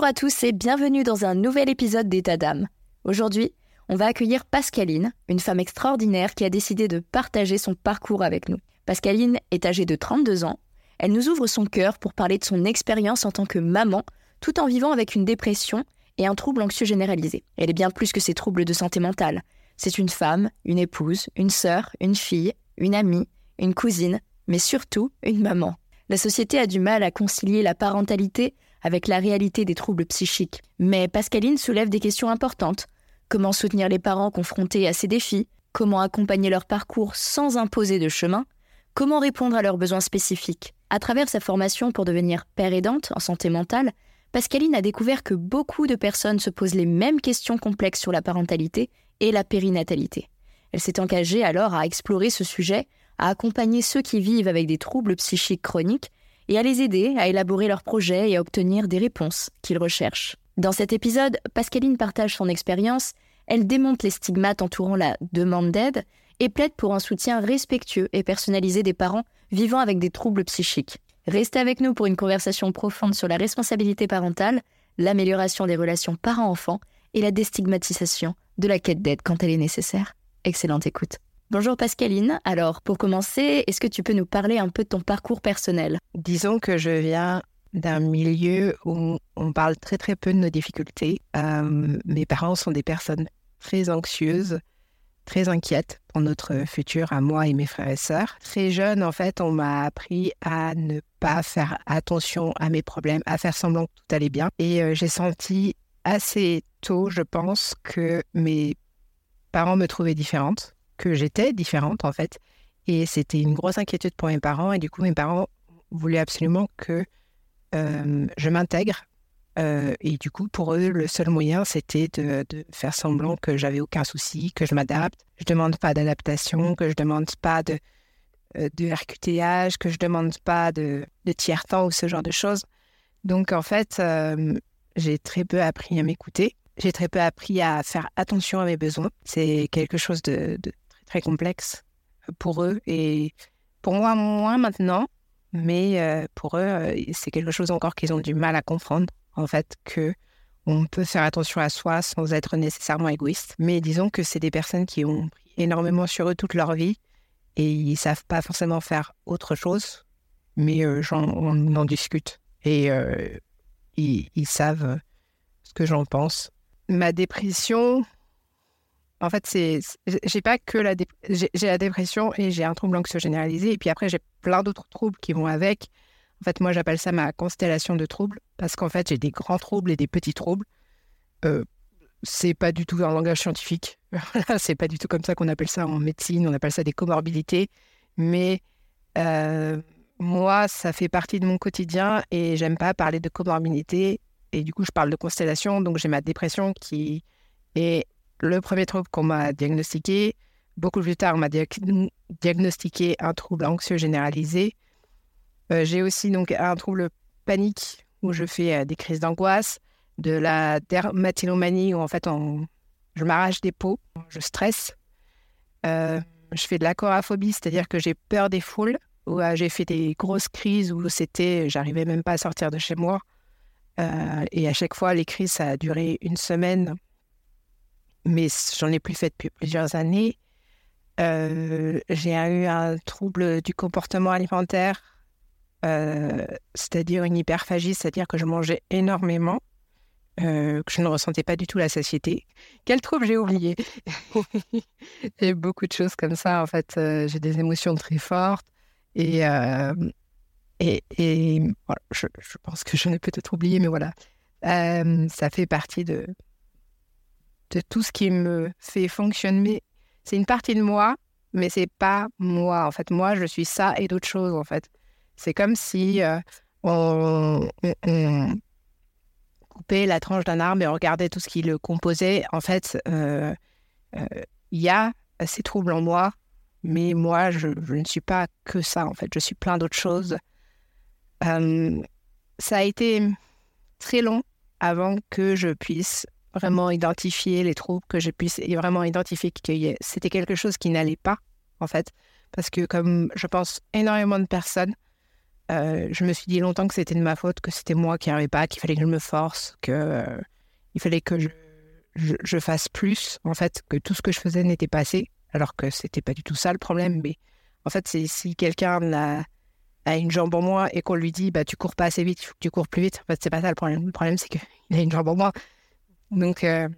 Bonjour à tous et bienvenue dans un nouvel épisode d'État d'âme. Aujourd'hui, on va accueillir Pascaline, une femme extraordinaire qui a décidé de partager son parcours avec nous. Pascaline est âgée de 32 ans. Elle nous ouvre son cœur pour parler de son expérience en tant que maman, tout en vivant avec une dépression et un trouble anxieux généralisé. Elle est bien plus que ces troubles de santé mentale. C'est une femme, une épouse, une sœur, une fille, une amie, une cousine, mais surtout une maman. La société a du mal à concilier la parentalité avec la réalité des troubles psychiques. Mais Pascaline soulève des questions importantes. Comment soutenir les parents confrontés à ces défis? Comment accompagner leur parcours sans imposer de chemin? Comment répondre à leurs besoins spécifiques? À travers sa formation pour devenir père aidante en santé mentale, Pascaline a découvert que beaucoup de personnes se posent les mêmes questions complexes sur la parentalité et la périnatalité. Elle s'est engagée alors à explorer ce sujet, à accompagner ceux qui vivent avec des troubles psychiques chroniques et à les aider à élaborer leurs projets et à obtenir des réponses qu'ils recherchent. Dans cet épisode, Pascaline partage son expérience, elle démonte les stigmates entourant la demande d'aide et plaide pour un soutien respectueux et personnalisé des parents vivant avec des troubles psychiques. Restez avec nous pour une conversation profonde sur la responsabilité parentale, l'amélioration des relations parents-enfants et la déstigmatisation de la quête d'aide quand elle est nécessaire. Excellente écoute. Bonjour Pascaline. Alors, pour commencer, est-ce que tu peux nous parler un peu de ton parcours personnel? Disons que je viens d'un milieu où on parle très très peu de nos difficultés. Mes parents sont des personnes très anxieuses, très inquiètes pour notre futur à moi et mes frères et sœurs. Très jeune, en fait, on m'a appris à ne pas faire attention à mes problèmes, à faire semblant que tout allait bien. Et j'ai senti assez tôt, je pense, que mes parents me trouvaient différente que j'étais différente en fait. Et c'était une grosse inquiétude pour mes parents. Et du coup, mes parents voulaient absolument que euh, je m'intègre. Euh, et du coup, pour eux, le seul moyen, c'était de, faire semblant que j'avais aucun souci, que je m'adapte. Je demande pas d'adaptation, que je demande pas de, euh, de RQTH, que je demande pas de, de tiers-temps ou ce genre de choses. Donc, en fait, j'ai très peu appris à m'écouter. J'ai très peu appris à faire attention à mes besoins. C'est quelque chose de, très complexe pour eux et pour moi moins maintenant, mais euh, pour eux, euh, c'est quelque chose encore qu'ils ont du mal à comprendre, en fait, que on peut faire attention à soi sans être nécessairement égoïste. Mais disons que c'est des personnes qui ont pris énormément sur eux toute leur vie et ils savent pas forcément faire autre chose, mais euh, on en discute et ils, savent ce que j'en pense. Ma dépression, en fait, c'est, j'ai pas que la, la dépression et j'ai un trouble anxieux généralisé. Et puis après, j'ai plein d'autres troubles qui vont avec. En fait, moi, j'appelle ça ma constellation de troubles parce qu'en fait, j'ai des grands troubles et des petits troubles. Euh, c'est pas du tout un langage scientifique. c'est pas du tout comme ça qu'on appelle ça en médecine. On appelle ça des comorbidités. Mais euh, moi, ça fait partie de mon quotidien et j'aime pas parler de comorbidité. Et du coup, je parle de constellation. Donc, j'ai ma dépression qui est le premier trouble qu'on m'a diagnostiqué. Beaucoup plus tard, on m'a diagnostiqué un trouble anxieux généralisé. Euh, j'ai aussi donc un trouble panique où je fais euh, des crises d'angoisse, de la dermatillomanie où en fait je m'arrache des peaux, je stresse. Euh, je fais de l'acoraphobie, c'est-à-dire que j'ai peur des foules, où j'ai fait des grosses crises où c'était, j'arrivais même pas à sortir de chez moi. et à chaque fois, les crises, ça a duré une semaine, mais j'en ai plus fait depuis plusieurs années. j'ai eu un trouble du comportement alimentaire euh, c'est-à-dire une hyperphagie, c'est-à-dire que je mangeais énormément, euh, que je ne ressentais pas du tout la satiété. Quel trouble j'ai oublié? J'ai beaucoup de choses comme ça, en fait. Euh, j'ai des émotions très fortes et, et, et voilà, je, je, pense que je n'ai peut-être oublié, mais voilà. ça fait partie de, de tout ce qui me fait fonctionner. C'est une partie de moi, mais c'est pas moi. En fait, moi, je suis ça et d'autres choses, en fait. C'est comme si euh, on, coupait la tranche d'un arbre et on regardait tout ce qui le composait. En fait, euh, euh, il y a ces troubles en moi, mais moi, je, ne suis pas que ça. En fait, je suis plein d'autres choses. ça a été très long avant que je puisse vraiment identifier les troubles, que je puisse vraiment identifier que c'était quelque chose qui n'allait pas, en fait. Parce que comme je pense énormément de personnes, euh, je me suis dit longtemps que c'était de ma faute, que c'était moi qui n'arrivais pas, qu'il fallait que je me force, que euh, il fallait que je, je, fasse plus, en fait, que tout ce que je faisais n'était pas assez, alors que c'était pas du tout ça le problème. Mais en fait, c'est si quelqu'un a, a, une jambe en moins et qu'on lui dit bah tu cours pas assez vite, tu cours plus vite. En fait, c'est pas ça le problème. Le problème, c'est qu'il a une jambe en moins. Donc euh,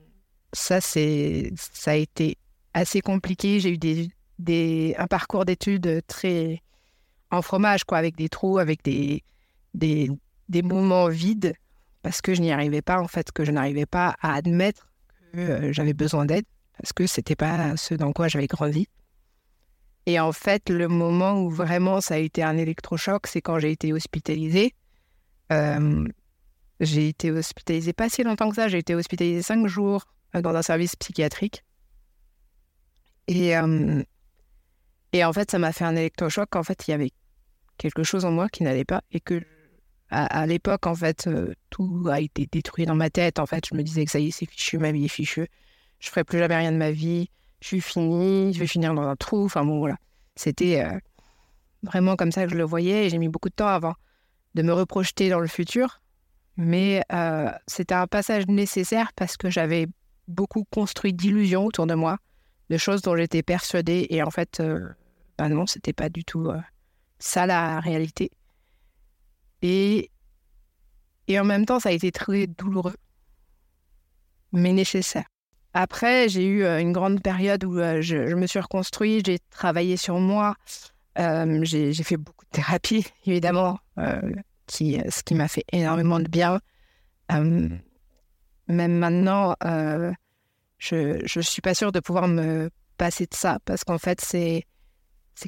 ça, c'est ça a été assez compliqué. J'ai eu des, des un parcours d'études très en fromage, quoi, avec des trous, avec des, moments vides, parce que je n'y arrivais pas, en fait, que je n'arrivais pas à admettre que euh, j'avais besoin d'aide, parce que c'était pas ce dans quoi j'avais grandi. Et en fait, le moment où vraiment ça a été un électrochoc, c'est quand j'ai été hospitalisée. Euh, j'ai été hospitalisée pas si longtemps que ça, j'ai été hospitalisée cinq jours euh, dans un service psychiatrique. Et, et en fait, ça m'a fait un électrochoc. En fait, il y avait quelque chose en moi qui n'allait pas et que à, l'époque, en fait, euh, tout a été détruit dans ma tête. En fait, je me disais que ça y est, c'est fichu, ma vie est fichue. Je ferai plus jamais rien de ma vie. Je suis finie, je vais finir dans un trou. Enfin bon, voilà. C'était euh, vraiment comme ça que je le voyais et j'ai mis beaucoup de temps avant de me reprojeter dans le futur. Mais euh, c'était un passage nécessaire parce que j'avais beaucoup construit d'illusions autour de moi, de choses dont j'étais persuadée. Et en fait, ben non, c'était pas du tout ça la réalité. Et, et en même temps, ça a été très douloureux, mais nécessaire. Après, j'ai eu euh, une grande période où euh, je, me suis reconstruit, j'ai travaillé sur moi, euh, j'ai fait beaucoup de thérapie, évidemment, qui, ce qui m'a fait énormément de bien. même maintenant, je ne suis pas sûre de pouvoir me passer de ça, parce qu'en fait, c'est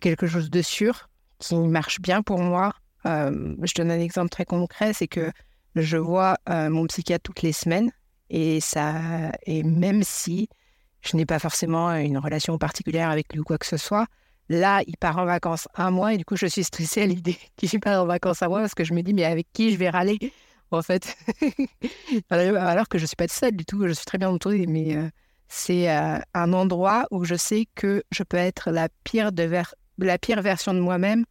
quelque chose de sûr qui marche bien pour moi. Euh, je donne un exemple très concret, c'est que je vois euh, mon psychiatre toutes les semaines et ça, et même si je n'ai pas forcément une relation particulière avec lui ou quoi que ce soit, là, il part en vacances un mois et du coup, je suis stressée à l'idée qu'il part en vacances un mois parce que je me dis, mais avec qui je vais râler en fait? Alors que je ne suis pas seule du tout, je suis très bien entourée, mais euh, c'est un endroit où je sais que je peux être la pire de la pire version de moi-même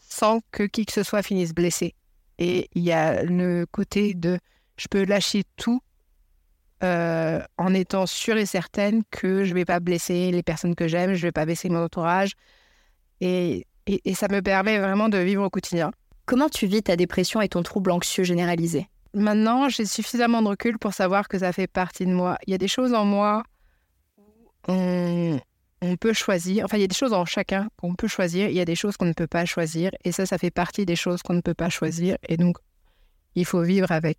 sans que qui que ce soit finisse blessé. Et il y a le côté de je peux lâcher tout euh, en étant sûre et certaine que je ne vais pas blesser les personnes que j'aime, je ne vais pas blesser mon entourage. Et, et, ça me permet vraiment de vivre au quotidien. Comment tu vis ta dépression et ton trouble anxieux généralisé? Maintenant, j'ai suffisamment de recul pour savoir que ça fait partie de moi. Il y a des choses en moi où on peut choisir, enfin il y a des choses en chacun qu'on peut choisir, il y a des choses qu'on ne peut pas choisir, et ça, ça fait partie des choses qu'on ne peut pas choisir, et donc il faut vivre avec.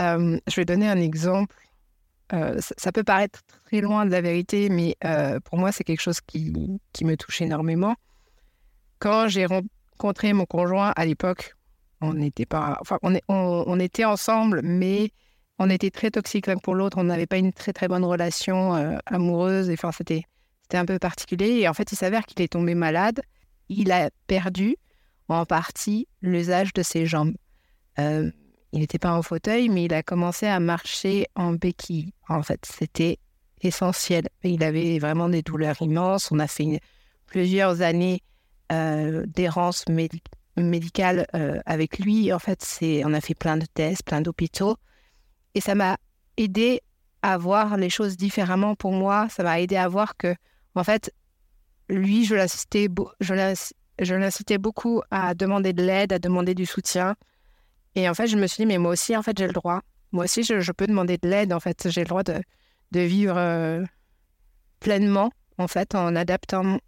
Euh, je vais donner un exemple. Euh, ça, peut paraître très loin de la vérité, mais euh, pour moi, c'est quelque chose qui, qui, me touche énormément. Quand j'ai rencontré mon conjoint à l'époque, on n'était pas, enfin, on, est, on, était ensemble, mais on était très toxiques l'un pour l'autre. On n'avait pas une très très bonne relation amoureuse. Et enfin, c'était c'était un peu particulier. Et en fait, il s'avère qu'il est tombé malade. Il a perdu en partie l'usage de ses jambes. Euh, il n'était pas en fauteuil, mais il a commencé à marcher en béquille. En fait, c'était essentiel. Il avait vraiment des douleurs immenses. On a fait plusieurs années euh, d'errance médicale euh, avec lui. En fait, on a fait plein de tests, plein d'hôpitaux. Et ça m'a aidé à voir les choses différemment pour moi. Ça m'a aidé à voir que, en fait, lui, je l'incitais, je l'incitais beaucoup à demander de l'aide, à demander du soutien. Et en fait, je me suis dit, mais moi aussi, en fait, j'ai le droit. Moi aussi, je, peux demander de l'aide. En fait, j'ai le droit de, vivre euh, pleinement, en fait, en adaptant mon,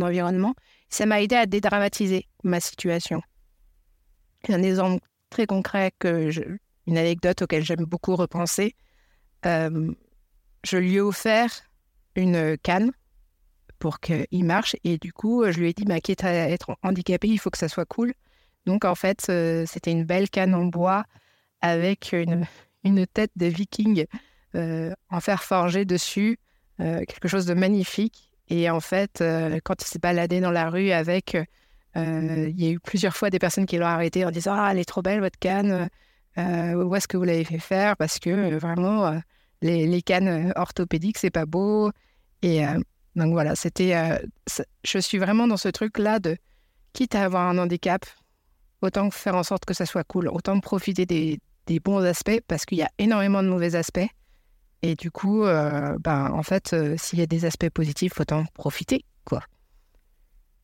environnement. Ça m'a aidé à dédramatiser ma situation. Un exemple très concret, une anecdote auquel j'aime beaucoup repenser. Euh, je lui ai offert une canne pour qu'il marche. Et du coup, je lui ai dit, bah, quitte à être handicapé, il faut que ça soit cool. Donc, en fait, euh, c'était une belle canne en bois avec une, une tête de viking euh, en fer forgé dessus, euh, quelque chose de magnifique. Et en fait, quand il s'est baladé dans la rue avec, il y a eu plusieurs fois des personnes qui l'ont arrêté en disant Ah, elle est trop belle, votre canne. où est-ce que vous l'avez fait faire? Parce que vraiment, les, les, cannes orthopédiques, c'est pas beau. Et donc voilà, c'était. je suis vraiment dans ce truc-là de quitte à avoir un handicap, autant faire en sorte que ça soit cool, autant profiter des, bons aspects parce qu'il y a énormément de mauvais aspects. Et du coup, euh, ben, en fait, euh, s'il y a des aspects positifs, autant profiter, quoi.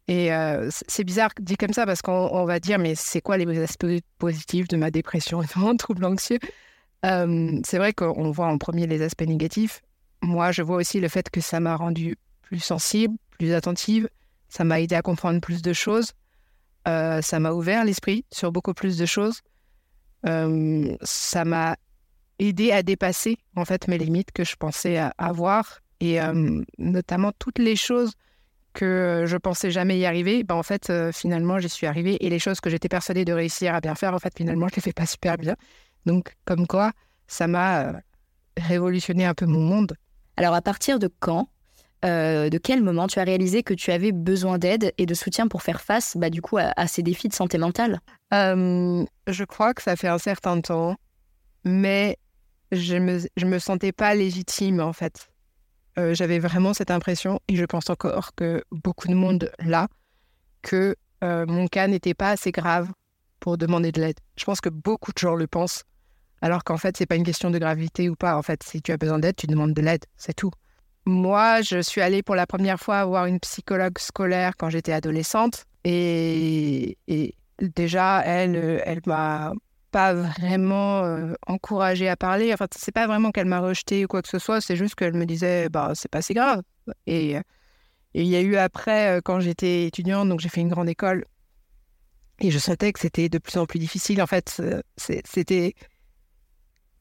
Et euh, c'est bizarre dit comme ça parce qu'on va dire, mais c'est quoi les aspects positifs de ma dépression et de mon trouble anxieux? C'est vrai qu'on voit en premier les aspects négatifs. Moi, je vois aussi le fait que ça m'a rendu plus sensible, plus attentive. Ça m'a aidé à comprendre plus de choses. Euh, ça m'a ouvert l'esprit sur beaucoup plus de choses. Euh, ça m'a aidé à dépasser en fait mes limites que je pensais avoir et euh, notamment toutes les choses que je pensais jamais y arriver. Ben, en fait, finalement, j'y suis arrivée et les choses que j'étais persuadée de réussir à bien faire, en fait, finalement, je les fais pas super bien. Donc, comme quoi, ça m'a révolutionné un peu mon monde. Alors, à partir de quand euh, de quel moment tu as réalisé que tu avais besoin d'aide et de soutien pour faire face bah, du coup à, ces défis de santé mentale? Euh, Je crois que ça fait un certain temps, mais je me, je me sentais pas légitime en fait. Euh, j'avais vraiment cette impression, et je pense encore que beaucoup de monde l'a, que mon cas n'était pas assez grave pour demander de l'aide. Je pense que beaucoup de gens le pensent, alors qu'en fait, c'est pas une question de gravité ou pas. En fait, si tu as besoin d'aide, tu demandes de l'aide, c'est tout. Moi, je suis allée pour la première fois voir une psychologue scolaire quand j'étais adolescente. Et, déjà, elle, elle m'a pas vraiment euh, encouragée à parler. Enfin, c'est pas vraiment qu'elle m'a rejetée ou quoi que ce soit, c'est juste qu'elle me disait, bah, c'est pas si grave. Et il y a eu après, euh, quand j'étais étudiante, donc j'ai fait une grande école, et je sentais que c'était de plus en plus difficile. En fait, c'était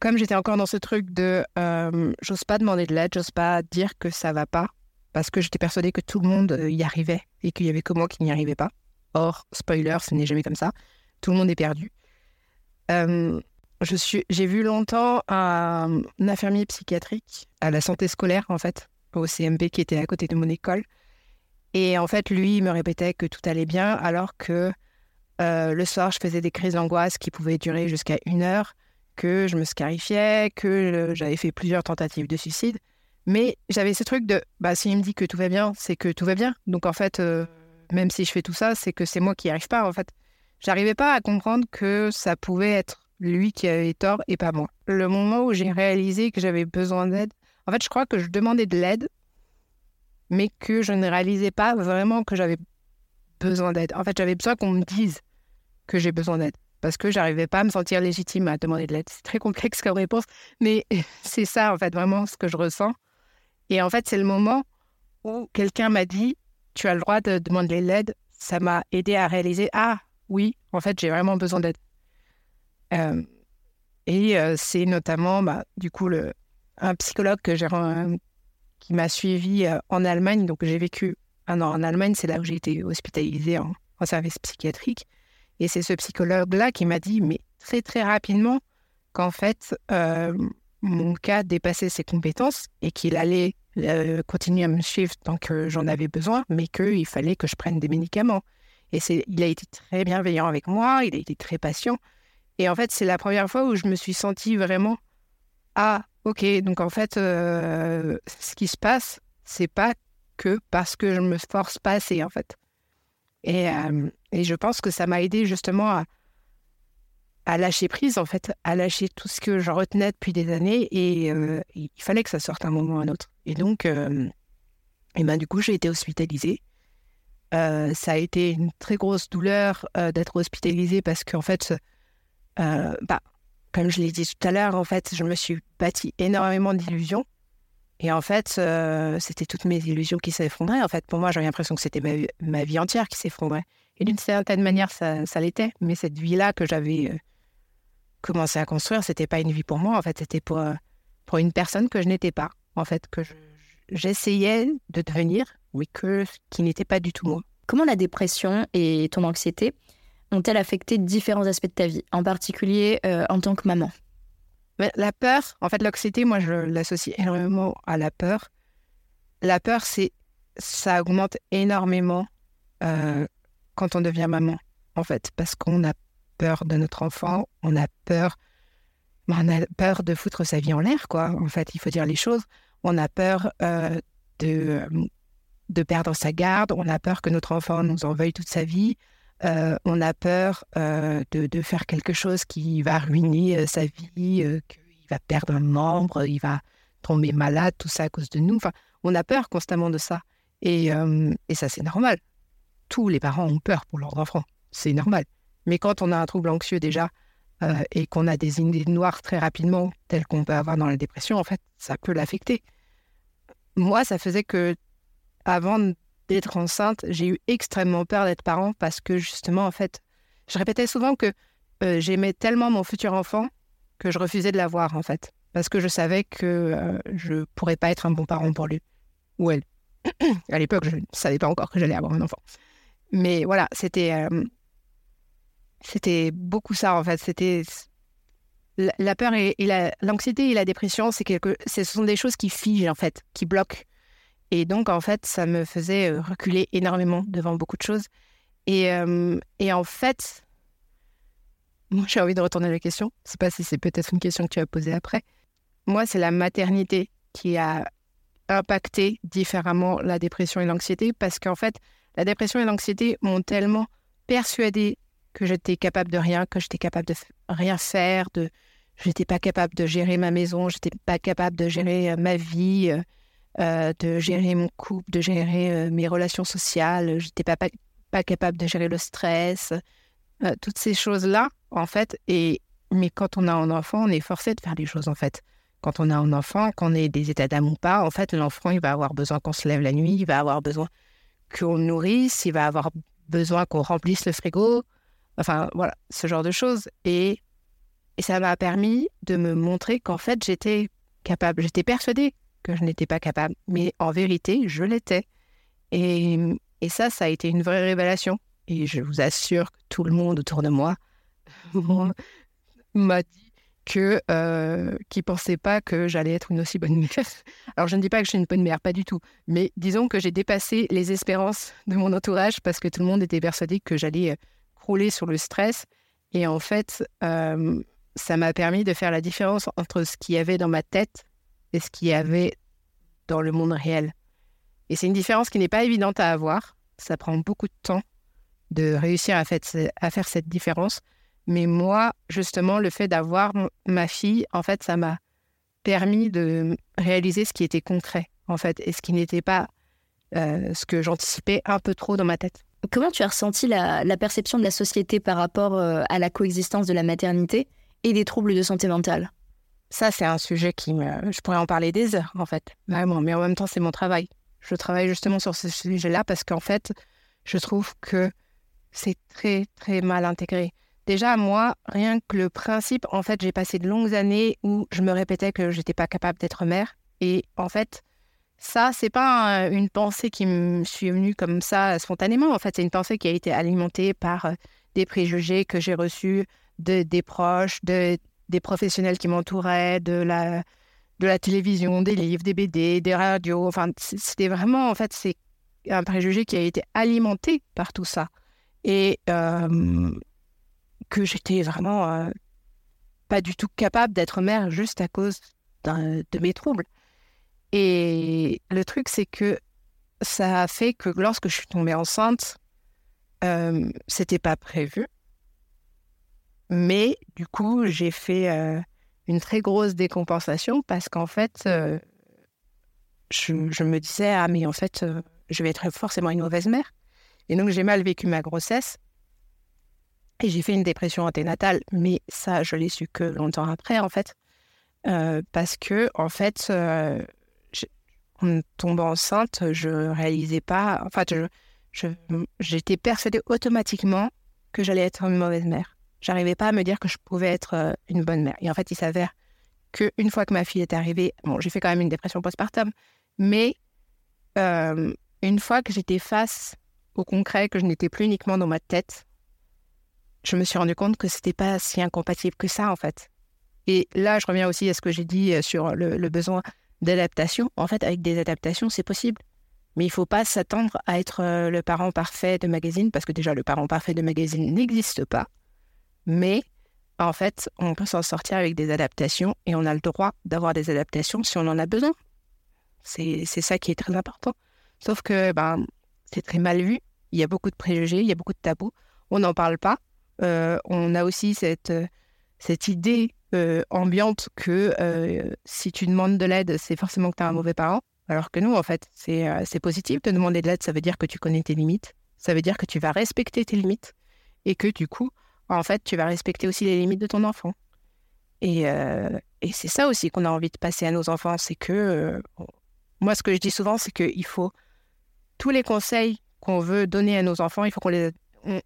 comme j'étais encore dans ce truc de euh, j'ose pas demander de l'aide, j'ose pas dire que ça va pas, parce que j'étais persuadée que tout le monde euh, y arrivait et qu'il y avait que moi qui n'y arrivais pas. Or, spoiler, ce n'est jamais comme ça. Tout le monde est perdu. Euh, j'ai vu longtemps un, infirmier psychiatrique à la santé scolaire, en fait, au CMP qui était à côté de mon école. Et en fait, lui, il me répétait que tout allait bien, alors que le soir, je faisais des crises d'angoisse qui pouvaient durer jusqu'à une heure que je me scarifiais, que j'avais fait plusieurs tentatives de suicide. Mais j'avais ce truc de, bah, s'il me dit que tout va bien, c'est que tout va bien. Donc en fait, euh, même si je fais tout ça, c'est que c'est moi qui n'y arrive pas. En fait, j'arrivais pas à comprendre que ça pouvait être lui qui avait tort et pas moi. Le moment où j'ai réalisé que j'avais besoin d'aide, en fait, je crois que je demandais de l'aide, mais que je ne réalisais pas vraiment que j'avais besoin d'aide. En fait, j'avais besoin qu'on me dise que j'ai besoin d'aide parce que j'arrivais pas à me sentir légitime à demander de l'aide. C'est très complexe comme réponse, mais c'est ça en fait vraiment ce que je ressens. Et en fait, c'est le moment où quelqu'un m'a dit "Tu as le droit de demander de l'aide." Ça m'a aidé à réaliser "Ah, oui, en fait, j'ai vraiment besoin d'aide." Euh, et euh, c'est notamment bah, du coup le, un psychologue qui m'a suivi euh, en Allemagne. Donc j'ai vécu un an en Allemagne, c'est là où j'ai été hospitalisée en service psychiatrique. Et c'est ce psychologue-là qui m'a dit, mais très très rapidement, qu'en fait, euh, mon cas dépassait ses compétences et qu'il allait euh, continuer à me suivre tant que j'en avais besoin, mais qu'il fallait que je prenne des médicaments. Et il a été très bienveillant avec moi, il a été très patient. Et en fait, c'est la première fois où je me suis sentie vraiment ah ok donc en fait euh, ce qui se passe c'est pas que parce que je me force pas assez en fait. Et, et je pense que ça m'a aidé justement à, à, lâcher prise en fait, à lâcher tout ce que je retenais depuis des années et euh, il fallait que ça sorte un moment ou un autre. Et donc et ben du coup j'ai été hospitalisée. ça a été une très grosse douleur d'être hospitalisée parce qu'en fait bah, comme je l'ai dit tout à l'heure, en fait, je me suis bâti énormément d'illusions. Et en fait, euh, c'était toutes mes illusions qui s'effondraient. En fait, pour moi, j'avais l'impression que c'était ma, vie entière qui s'effondrait. Et d'une certaine manière, ça, l'était. Mais cette vie-là que j'avais euh, commencé à construire, c'était pas une vie pour moi. En fait, c'était pour, euh, pour une personne que je n'étais pas. En fait, que j'essayais de devenir, oui, que qui n'était pas du tout moi. Comment la dépression et ton anxiété ont-elles affecté différents aspects de ta vie, en particulier euh, en tant que maman? La peur, en fait, l'anxiété, moi, je l'associe énormément à la peur. La peur, c'est ça augmente énormément euh, quand on devient maman, en fait, parce qu'on a peur de notre enfant, on a peur, on a peur de foutre sa vie en l'air, quoi. En fait, il faut dire les choses. On a peur euh, de, de perdre sa garde, on a peur que notre enfant nous en veuille toute sa vie, euh, on a peur euh, de, faire quelque chose qui va ruiner sa vie, qu'il va perdre un membre, il va tomber malade, tout ça à cause de nous. Enfin, on a peur constamment de ça. Et, ça, c'est normal. Tous les parents ont peur pour leurs enfants. C'est normal. Mais quand on a un trouble anxieux déjà et qu'on a des idées noires très rapidement, telles qu'on peut avoir dans la dépression, en fait, ça peut l'affecter. Moi, ça faisait que avant d'être enceinte, j'ai eu extrêmement peur d'être parent parce que justement, en fait, je répétais souvent que euh, j'aimais tellement mon futur enfant que je refusais de l'avoir, en fait, parce que je savais que euh, je pourrais pas être un bon parent pour lui ou elle. à l'époque, je ne savais pas encore que j'allais avoir un enfant. Mais voilà, c'était euh, c'était beaucoup ça, en fait. C'était la, peur et, l'anxiété et la dépression, c'est quelque, ce sont des choses qui figent, en fait, qui bloquent et donc, en fait, ça me faisait euh, reculer énormément devant beaucoup de choses. Et, euh, et en fait, moi, j'ai envie de retourner à la question. Je sais pas si c'est peut-être une question que tu as posée après. Moi, c'est la maternité qui a impacté différemment la dépression et l'anxiété parce qu'en fait, la dépression et l'anxiété m'ont tellement persuadé que j'étais capable de rien, que j'étais capable de rien faire, de j'étais pas capable de gérer ma maison, j'étais pas capable de gérer euh, ma vie, euh, de gérer mon couple, de gérer euh, mes relations sociales. J'étais pas, pas, capable de gérer le stress, euh, toutes ces choses-là, en fait. Et, mais quand on a un enfant, on est forcé de faire les choses, en fait. Quand on a un enfant, qu'on ait des états d'âme ou pas, en fait, l'enfant, il va avoir besoin qu'on se lève la nuit, il va avoir besoin qu'on le nourrisse, il va avoir besoin qu'on remplisse le frigo. Enfin, voilà, ce genre de choses. Et, et ça m'a permis de me montrer qu'en fait, j'étais capable, j'étais persuadée que je n'étais pas capable. Mais en vérité, je l'étais. Et, et, ça, ça a été une vraie révélation. Et je vous assure que tout le monde autour de moi m'a dit que euh, qui pensait pas que j'allais être une aussi bonne mère. Alors je ne dis pas que je suis une bonne mère, pas du tout. Mais disons que j'ai dépassé les espérances de mon entourage parce que tout le monde était persuadé que j'allais euh, crouler sur le stress. Et en fait, ça m'a permis de faire la différence entre ce qu'il y avait dans ma tête et ce qu'il y avait dans le monde réel. Et c'est une différence qui n'est pas évidente à avoir. Ça prend beaucoup de temps de réussir à faire cette différence. Mais moi, justement, le fait d'avoir ma fille, en fait, ça m'a permis de réaliser ce qui était concret, en fait, et ce qui n'était pas euh, ce que j'anticipais un peu trop dans ma tête. Comment tu as ressenti la, perception de la société par rapport euh, à la coexistence de la maternité et des troubles de santé mentale? Ça, c'est un sujet qui me. Je pourrais en parler des heures, en fait. Vraiment. Mais en même temps, c'est mon travail. Je travaille justement sur ce sujet-là parce qu'en fait, je trouve que c'est très, très mal intégré. Déjà, moi, rien que le principe, en fait, j'ai passé de longues années où je me répétais que j'étais pas capable d'être mère. Et en fait, ça, c'est pas une pensée qui me suis venue comme ça spontanément. En fait, c'est une pensée qui a été alimentée par euh, des préjugés que j'ai reçus de, des proches, de, des professionnels qui m'entouraient, de la, de la télévision, des livres, des BD, des radios. Enfin, c'était vraiment, en fait, c'est un préjugé qui a été alimenté par tout ça. et que j'étais vraiment pas du tout capable d'être mère juste à cause de mes troubles. Et le truc, c'est que ça a fait que lorsque je suis tombée enceinte, euh, c'était pas prévu. Mais du coup, j'ai fait euh, une très grosse décompensation parce qu'en fait, euh, je, me disais, ah mais en fait, euh, je vais être forcément une mauvaise mère. Et donc, j'ai mal vécu ma grossesse. Et j'ai fait une dépression anténatale, mais ça, je l'ai su que longtemps après, en fait. parce que, en fait, en tombant enceinte, je réalisais pas. Enfin, je, j'étais persuadée automatiquement que j'allais être une mauvaise mère. J'arrivais pas à me dire que je pouvais être euh, une bonne mère. Et en fait, il s'avère qu'une fois que ma fille est arrivée, bon, j'ai fait quand même une dépression postpartum, mais euh, une fois que j'étais face au concret, que je n'étais plus uniquement dans ma tête, je me suis rendu compte que c'était pas si incompatible que ça, en fait. Et là, je reviens aussi à ce que j'ai dit euh, sur le besoin d'adaptation. En fait, avec des adaptations, c'est possible. Mais il ne faut pas s'attendre à être euh, le parent parfait de magazine, parce que déjà, le parent parfait de magazine n'existe pas. Mais en fait, on peut s'en sortir avec des adaptations et on a le droit d'avoir des adaptations si on en a besoin. C'est ça qui est très important. Sauf que ben, c'est très mal vu. Il y a beaucoup de préjugés, il y a beaucoup de tabous. On n'en parle pas. Euh, on a aussi cette, euh, cette idée ambiante que si tu demandes de l'aide, c'est forcément que tu as un mauvais parent. Alors que nous, en fait, euh, c'est positif de demander de l'aide. Ça veut dire que tu connais tes limites. Ça veut dire que tu vas respecter tes limites. Et que du coup, en fait, tu vas respecter aussi les limites de ton enfant. Et, euh, et c'est ça aussi qu'on a envie de passer à nos enfants. C'est que, euh, moi, ce que je dis souvent, c'est qu'il faut tous les conseils qu'on veut donner à nos enfants, il faut qu'on les,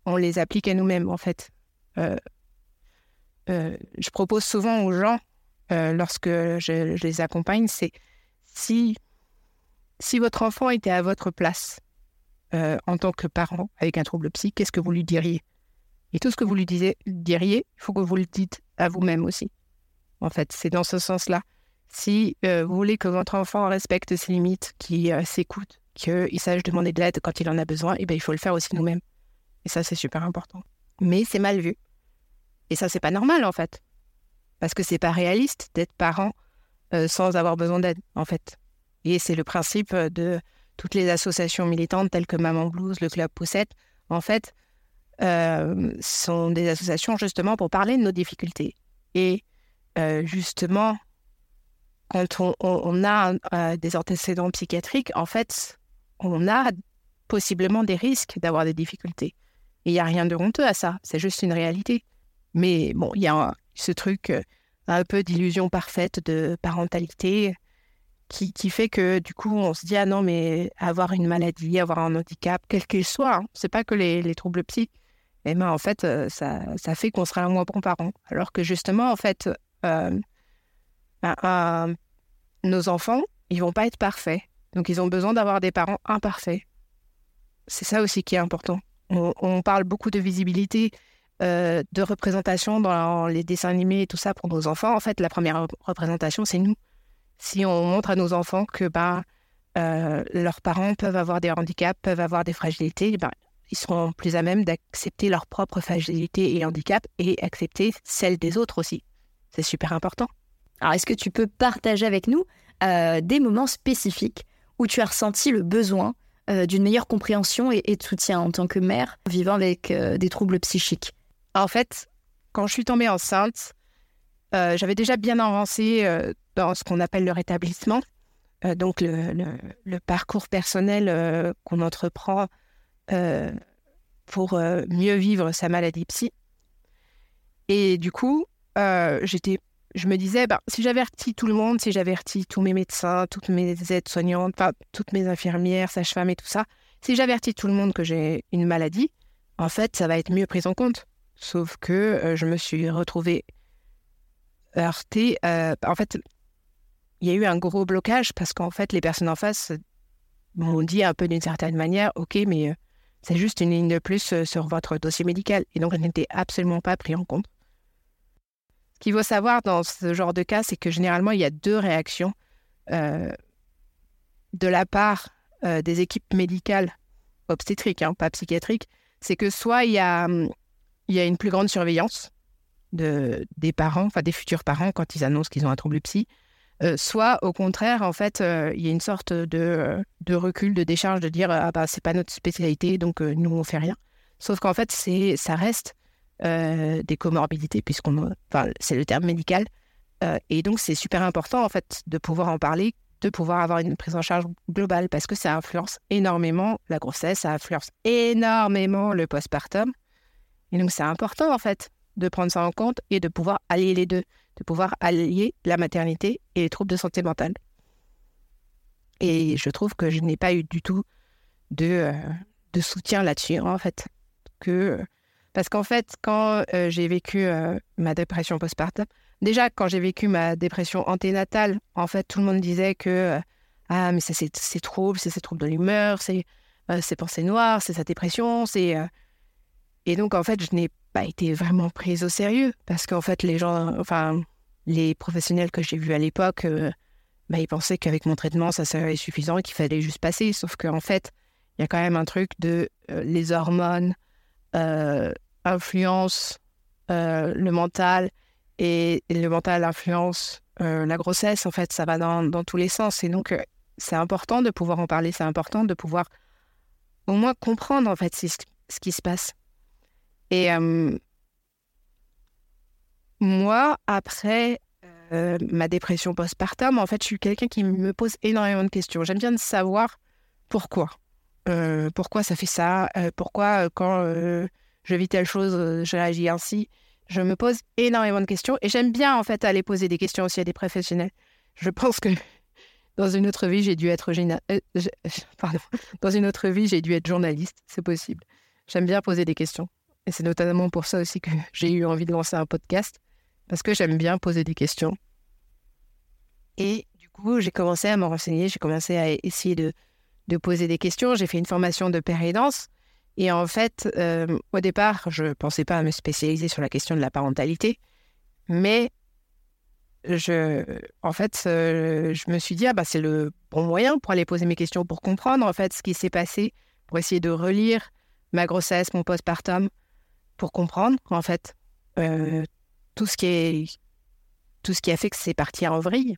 on, les applique à nous-mêmes, en fait. je propose souvent aux gens, lorsque je, les accompagne, c'est si si votre enfant était à votre place euh, en tant que parent avec un trouble psy, qu'est-ce que vous lui diriez? Et tout ce que vous lui disiez, diriez, il faut que vous le dites à vous-même aussi. En fait, c'est dans ce sens-là. Si euh, vous voulez que votre enfant respecte ses limites, qu'il euh, s'écoute, qu'il sache demander de l'aide quand il en a besoin, eh bien, il faut le faire aussi nous-mêmes. Et ça, c'est super important. Mais c'est mal vu. Et ça, c'est pas normal, en fait. Parce que c'est pas réaliste d'être parent sans avoir besoin d'aide, en fait. Et c'est le principe de toutes les associations militantes telles que Maman Blues, le Club Poussette, en fait, euh, sont des associations justement pour parler de nos difficultés. Et euh, justement, quand on, a euh, des antécédents psychiatriques, en fait, on a possiblement des risques d'avoir des difficultés. Et il n'y a rien de honteux à ça, c'est juste une réalité. Mais bon, il y a ce truc un peu d'illusion parfaite de parentalité qui, fait que du coup, on se dit, ah non, mais avoir une maladie, avoir un handicap, quel qu'il soit, hein, c'est pas que les, troubles et eh ben, en fait, euh, ça, ça fait qu'on sera un moins bon parent. Alors que justement, en fait, euh, ben, nos enfants, ils vont pas être parfaits. Donc, ils ont besoin d'avoir des parents imparfaits. C'est ça aussi qui est important. On, parle beaucoup de visibilité, euh, de représentation dans les dessins animés et tout ça pour nos enfants. En fait, la première représentation, c'est nous si on montre à nos enfants que ben, leurs parents peuvent avoir des handicaps, peuvent avoir des fragilités, ben, ils seront plus à même d'accepter leurs propres fragilités et handicaps et accepter celles des autres aussi. C'est super important. Alors, est-ce que tu peux partager avec nous euh, des moments spécifiques où tu as ressenti le besoin euh, d'une meilleure compréhension et, de soutien en tant que mère vivant avec des troubles psychiques En fait, quand je suis tombée enceinte, j'avais déjà bien avancé dans ce qu'on appelle le rétablissement, euh, donc le, parcours personnel euh, qu'on entreprend euh, pour mieux vivre sa maladie psy. Et du coup, j'étais, je me disais, ben, si j'avertis tout le monde, si j'avertis tous mes médecins, toutes mes aides-soignantes, toutes mes infirmières, sages-femmes et tout ça, si j'avertis tout le monde que j'ai une maladie, en fait, ça va être mieux pris en compte. Sauf que je me suis retrouvée heurtée. en fait, il y a eu un gros blocage parce qu'en fait, les personnes en face m'ont dit un peu d'une certaine manière, OK, mais euh, c'est juste une ligne de plus euh, sur votre dossier médical. Et donc, je n'étais absolument pas pris en compte. Ce qu'il faut savoir dans ce genre de cas, c'est que généralement, il y a deux réactions euh, de la part des équipes médicales obstétriques, hein, pas psychiatriques. c'est que soit il y a, a une plus grande surveillance de, des parents, enfin des futurs parents quand ils annoncent qu'ils ont un trouble psy, euh, soit au contraire, en fait, euh, il y a une sorte de, recul, de décharge, de dire ah bah c'est pas notre spécialité, donc euh, nous on fait rien. Sauf qu'en fait, ça reste des comorbidités puisqu'on, enfin c'est le terme médical, et donc c'est super important en fait de pouvoir en parler, de pouvoir avoir une prise en charge globale parce que ça influence énormément la grossesse, ça influence énormément le postpartum, et donc c'est important en fait de prendre ça en compte et de pouvoir allier les deux de pouvoir allier la maternité et les troubles de santé mentale. Et je trouve que je n'ai pas eu du tout de, euh, de soutien là-dessus, en fait. Que, parce qu'en fait, quand euh, j'ai vécu euh, ma dépression postpartum, déjà, quand j'ai vécu ma dépression anténatale, en fait, tout le monde disait que Ah, mais c'est ces troubles, c'est ces troubles de l'humeur, c'est ces pensées noires, c'est sa dépression, c'est. Et donc, en fait, je n'ai pas été vraiment prise au sérieux parce qu'en fait, les gens, enfin, les professionnels que j'ai vus à l'époque, euh, bah, ils pensaient qu'avec mon traitement, ça serait suffisant et qu'il fallait juste passer. Sauf qu'en fait, il y a quand même un truc de euh, les hormones euh, influencent le mental et, le mental influence la grossesse. En fait, ça va dans, dans tous les sens. Et donc, c'est important de pouvoir en parler. C'est important de pouvoir au moins comprendre en fait ce qui se passe. Et moi, après ma dépression postpartum, en fait, je suis quelqu'un qui me pose énormément de questions. J'aime bien savoir pourquoi. pourquoi ça fait ça? Pourquoi, quand je vis telle chose, je réagis ainsi Je me pose énormément de questions et j'aime bien, en fait, aller poser des questions aussi à des professionnels. Je pense que dans une autre vie, j'ai dû être Pardon. Dans une autre vie, j'ai dû être journaliste. C'est possible. J'aime bien poser des questions. Et c'est notamment pour ça aussi que j'ai eu envie de lancer un podcast, parce que j'aime bien poser des questions. Et du coup, j'ai commencé à me renseigner, j'ai commencé à essayer de, poser des questions. J'ai fait une formation de. Et en fait, euh, au départ, je ne pensais pas à me spécialiser sur la question de la parentalité, mais je, en fait, euh, je me suis dit, ah bah, c'est le bon moyen pour aller poser mes questions, pour comprendre en fait ce qui s'est passé, pour essayer de relire ma grossesse, mon postpartum, pour comprendre en fait euh, tout ce qui est tout ce qui a fait que c'est parti en vrille.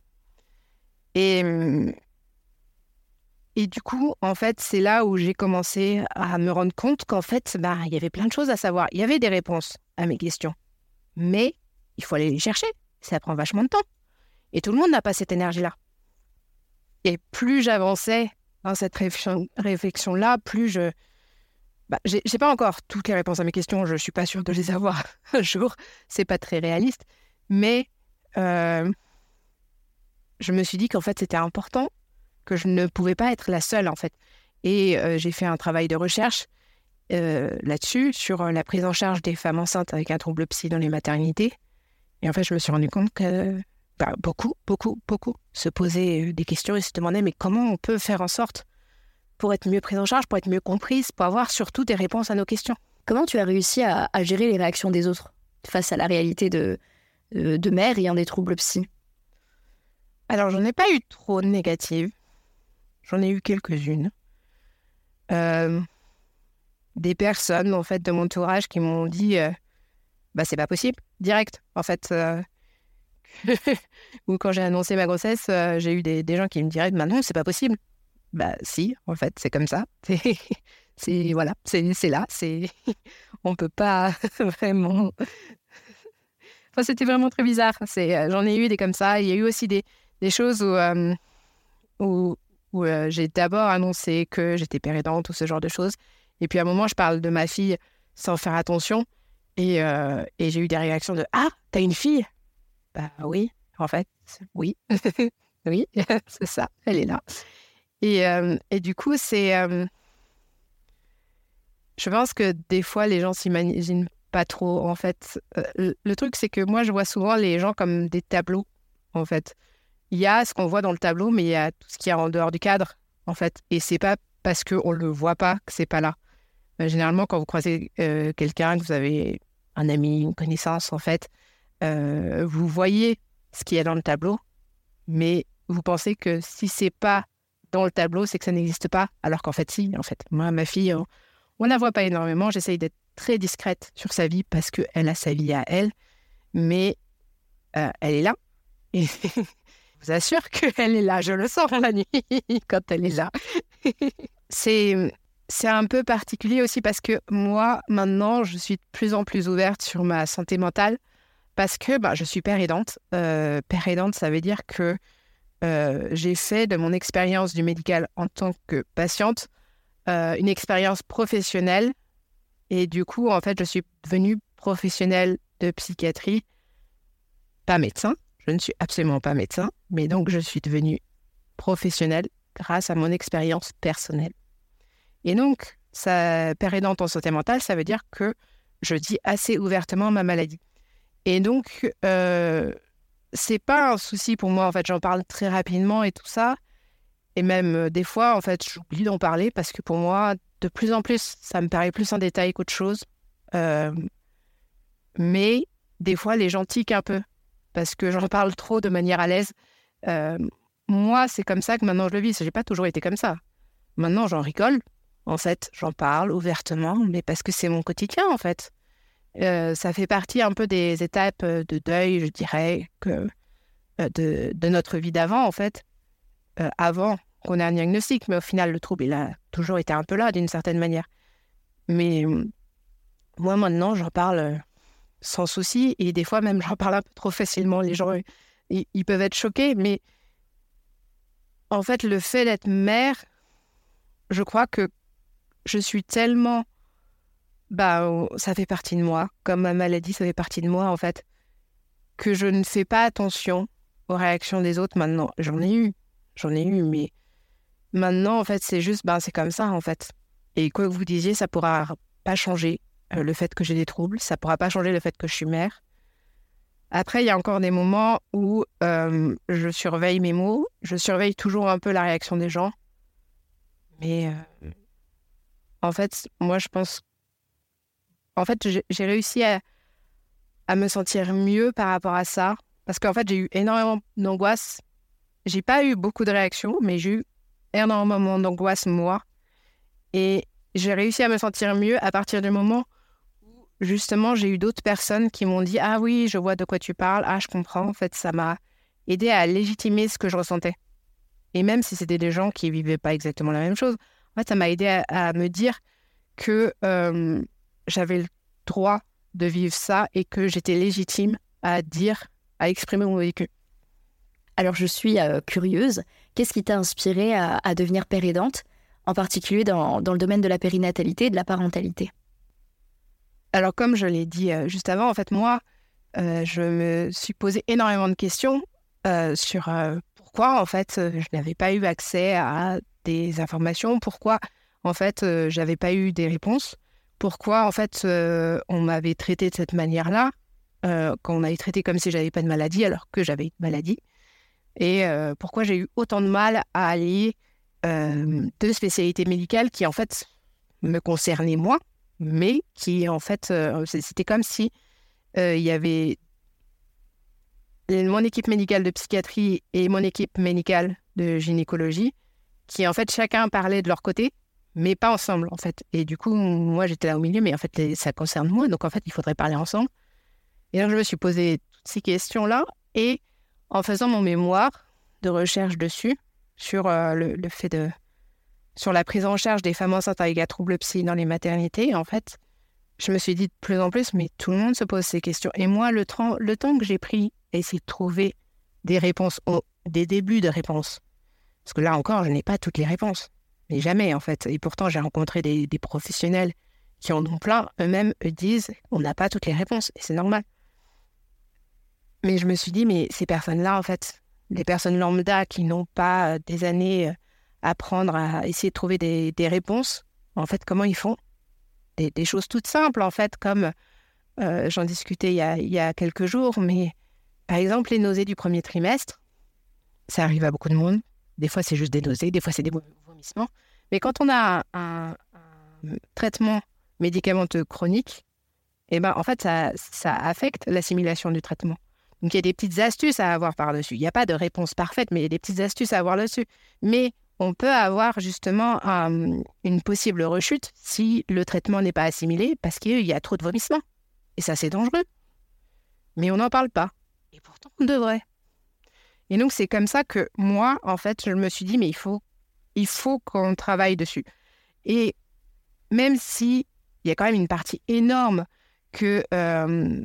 Et et du coup, en fait, c'est là où j'ai commencé à me rendre compte qu'en fait, bah, il y avait plein de choses à savoir. Il y avait des réponses à mes questions, mais il faut aller les chercher. Ça prend vachement de temps. Et tout le monde n'a pas cette énergie-là. Et plus j'avançais dans cette réflexion-là, plus je, bah, j'ai pas encore toutes les réponses à mes questions. Je suis pas sûre de les avoir un jour. C'est pas très réaliste. Mais euh, je me suis dit qu'en fait, c'était important, que je ne pouvais pas être la seule, en fait. Et euh, j'ai fait un travail de recherche euh, là-dessus, sur la prise en charge des femmes enceintes avec un trouble psy dans les maternités. Et en fait, je me suis rendu compte que bah, beaucoup, beaucoup, beaucoup se posaient des questions et se demandaient mais comment on peut faire en sorte pour être mieux prise en charge, pour être mieux comprise, pour avoir surtout des réponses à nos questions? Comment tu as réussi à, gérer les réactions des autres face à la réalité de, de, mère ayant des troubles psy? Alors, j'en ai pas eu trop de négatives. J'en ai eu quelques-unes. Euh, des personnes, en fait, de mon entourage qui m'ont dit euh, bah, c'est pas possible, direct. En fait, euh, ou quand j'ai annoncé ma grossesse, j'ai eu des, des, gens qui me diraient bah non, c'est pas possible. Bah si, en fait, c'est comme ça. C'est voilà, c'est là. C'est on peut pas vraiment. Enfin, c'était vraiment très bizarre. C'est j'en ai eu des comme ça. Il y a eu aussi des, des choses où euh, où, où j'ai d'abord annoncé que j'étais péridante ou ce genre de choses. Et puis à un moment, je parle de ma fille sans faire attention. Et, j'ai eu des réactions de Ah, t'as une fille? Bah oui, en fait, oui. oui, c'est ça, elle est là. Et, et du coup, c'est. Je pense que des fois, les gens s'imaginent pas trop, en fait. Le, truc, c'est que moi, je vois souvent les gens comme des tableaux, en fait. Il y a ce qu'on voit dans le tableau, mais il y a tout ce qui est en dehors du cadre, en fait. Et c'est pas parce qu'on le voit pas que c'est pas là. généralement, quand vous croisez quelqu'un, que vous avez un ami, une connaissance, en fait, vous voyez ce qu'il y a dans le tableau, mais vous pensez que si c'est pas dans le tableau, c'est que ça n'existe pas, alors qu'en fait, si. En fait, moi, ma fille, On ne la voit pas énormément. J'essaye d'être très discrète sur sa vie parce qu'elle a sa vie à elle. Mais euh, elle est là. vous assure qu'elle est là. Je le sens la nuit quand elle est là. c'est, c'est un peu particulier aussi parce que moi, maintenant, je suis de plus en plus ouverte sur ma santé mentale parce que bah, je suis père aidante. Euh, père aidante, ça veut dire que euh, j'ai fait de mon expérience du médical en tant que patiente euh, une expérience professionnelle. Et du coup, en fait, je suis devenue professionnelle de psychiatrie, pas médecin. Je ne suis absolument pas médecin, mais donc je suis devenue professionnelle grâce à mon expérience personnelle. Et donc, ça, père aidante en santé mentale, ça veut dire que je dis assez ouvertement ma maladie. Et donc, euh, c'est pas un souci pour moi. En fait, j'en parle très rapidement et tout ça. Et même euh, des fois, en fait, j'oublie d'en parler parce que pour moi, de plus en plus, ça me paraît plus un détail qu'autre chose. Euh, mais des fois, les gens tiquent un peu parce que j'en parle trop de manière à l'aise. Euh, moi, c'est comme ça que maintenant je le vis. J'ai pas toujours été comme ça. Maintenant, j'en rigole. En fait, j'en parle ouvertement, mais parce que c'est mon quotidien, en fait. Euh, ça fait partie un peu des étapes euh, de deuil, je dirais, que, de, de, notre vie d'avant, en fait, avant qu'on ait un diagnostic. Mais au final, le trouble, il a toujours été un peu là, d'une certaine manière. Mais moi, maintenant, j'en parle sans souci, et des fois même, j'en parle un peu trop facilement. Les gens, ils, ils peuvent être choqués, mais en fait, le fait d'être mère, je crois que je suis tellement bah, ça fait partie de moi. Comme ma maladie, ça fait partie de moi, en fait. Que je ne fais pas attention aux réactions des autres maintenant. J'en ai eu. J'en ai eu, mais maintenant, en fait, c'est juste, ben, c'est comme ça, en fait. Et quoi que vous disiez, ça pourra pas changer euh, le fait que j'ai des troubles. Ça pourra pas changer le fait que je suis mère. Après, il y a encore des moments où euh, je surveille mes mots. Je surveille toujours un peu la réaction des gens. Mais euh, en fait, moi, je pense en fait, j'ai réussi à, me sentir mieux par rapport à ça. Parce qu'en fait, j'ai eu énormément d'angoisse. J'ai pas eu beaucoup de réactions, mais j'ai eu énormément d'angoisse, moi. Et j'ai réussi à me sentir mieux à partir du moment justement, j'ai eu d'autres personnes qui m'ont dit Ah oui, je vois de quoi tu parles. Ah, je comprends. En fait, ça m'a aidé à légitimer ce que je ressentais. Et même si c'était des gens qui vivaient pas exactement la même chose, en fait, ça m'a aidé à, me dire que euh, j'avais le droit de vivre ça et que j'étais légitime à dire, à exprimer mon vécu. Alors je suis euh, curieuse, qu'est-ce qui t'a inspiré à, devenir père aidante, en particulier dans, dans, le domaine de la périnatalité et de la parentalité? Alors comme je l'ai dit euh, juste avant, en fait moi, euh, je me suis posé énormément de questions sur pourquoi en fait je n'avais pas eu accès à des informations, pourquoi en fait j'avais pas eu des réponses pourquoi en fait euh, on m'avait traité de cette manière-là, euh, quand on m'avait traité comme si j'avais pas de maladie alors que j'avais une maladie, et euh, pourquoi j'ai eu autant de mal à allier deux spécialités médicales qui en fait me concernaient moi, mais qui en fait c'était comme si il y avait mon équipe médicale de psychiatrie et mon équipe médicale de gynécologie qui en fait chacun parlait de leur côté mais pas ensemble, en fait. Et du coup, moi, j'étais là au milieu, mais en fait, ça concerne moi, donc en fait, il faudrait parler ensemble. Et donc, je me suis posé toutes ces questions-là, et en faisant mon mémoire de recherche dessus, sur euh, le, fait de. Sur la prise en charge des femmes enceintes avec un trouble psy dans les maternités, en fait, je me suis dit de plus en plus, mais tout le monde se pose ces questions. Et moi, le, le temps que j'ai pris à essayer de trouver des réponses, des débuts de réponses, parce que là encore, je n'ai pas toutes les réponses mais jamais en fait. Et pourtant, j'ai rencontré des, professionnels qui en ont plein. Eux-mêmes disent on n'a pas toutes les réponses et c'est normal. Mais je me suis dit, mais ces personnes-là, en fait, les personnes lambda qui n'ont pas euh, des années euh, apprendre à essayer de trouver des, réponses, en fait, comment ils font? Des, choses toutes simples, en fait, comme euh, j'en discutais il y, a, il y, a, quelques jours, mais par exemple, les nausées du premier trimestre, ça arrive à beaucoup de monde. Des fois, c'est juste des nausées, des fois, c'est des mais quand on a un, traitement médicamenteux chronique, eh ben, en fait, ça, ça affecte l'assimilation du traitement. Donc, il y a des petites astuces à avoir par-dessus. Il n'y a pas de réponse parfaite, mais il y a des petites astuces à avoir là-dessus. Mais on peut avoir justement une possible rechute si le traitement n'est pas assimilé parce qu'il y a trop de vomissements. Et ça, c'est dangereux. Mais on n'en parle pas. Et pourtant, on devrait. Et donc, c'est comme ça que moi, en fait, je me suis dit, mais il faut, il faut qu'on travaille dessus. Et même si il y a quand même une partie énorme que euh,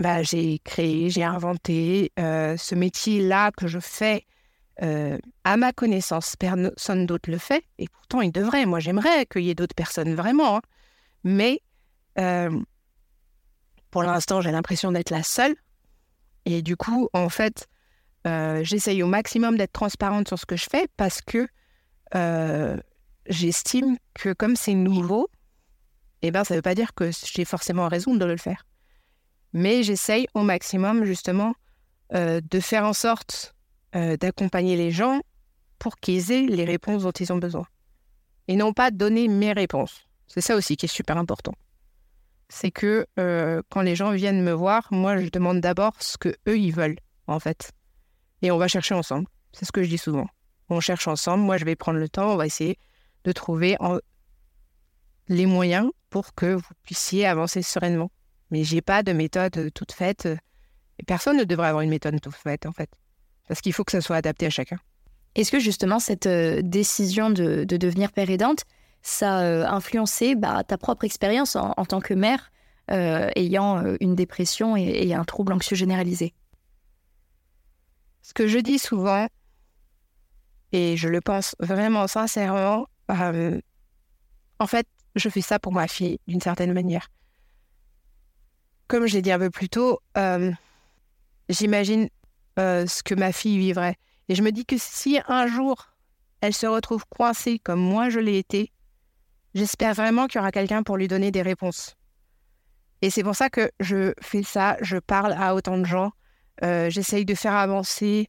bah, j'ai créé, j'ai inventé, euh, ce métier-là que je fais, euh, à ma connaissance, personne d'autre le fait, et pourtant il devrait. Moi, j'aimerais ait d'autres personnes vraiment, hein. mais pour l'instant, j'ai l'impression d'être la seule. Et du coup, en fait, j'essaye au maximum d'être transparente sur ce que je fais parce que j'estime que comme c'est nouveau, eh ben, ça ne veut pas dire que j'ai forcément raison de le faire. Mais j'essaye au maximum, justement, euh, de faire en sorte euh, d'accompagner les gens pour qu'ils aient les réponses dont ils ont besoin. Et non pas donner mes réponses. C'est ça aussi qui est super important. C'est que euh, quand les gens viennent me voir, moi, je demande d'abord ce que eux ils veulent, en fait. Et on va chercher ensemble. C'est ce que je dis souvent. On cherche ensemble. Moi, je vais prendre le temps. On va essayer de trouver les moyens pour que vous puissiez avancer sereinement. Mais j'ai pas de méthode toute faite. Personne ne devrait avoir une méthode toute faite, en fait. Parce qu'il faut que ça soit adapté à chacun. Est-ce que justement cette euh, décision de, devenir père aidante, ça a euh, influencé bah, ta propre expérience en, tant que mère euh, ayant une dépression et, un trouble anxieux généralisé? Ce que je dis souvent, et je le pense vraiment sincèrement, en fait, je fais ça pour ma fille, d'une certaine manière. Comme je l'ai dit un peu plus tôt, j'imagine euh, ce que ma fille vivrait. Et je me dis que si un jour elle se retrouve coincée comme moi je l'ai été, j'espère vraiment qu'il y aura quelqu'un pour lui donner des réponses. Et c'est pour ça que je fais ça, je parle à autant de gens, euh, j'essaye de faire avancer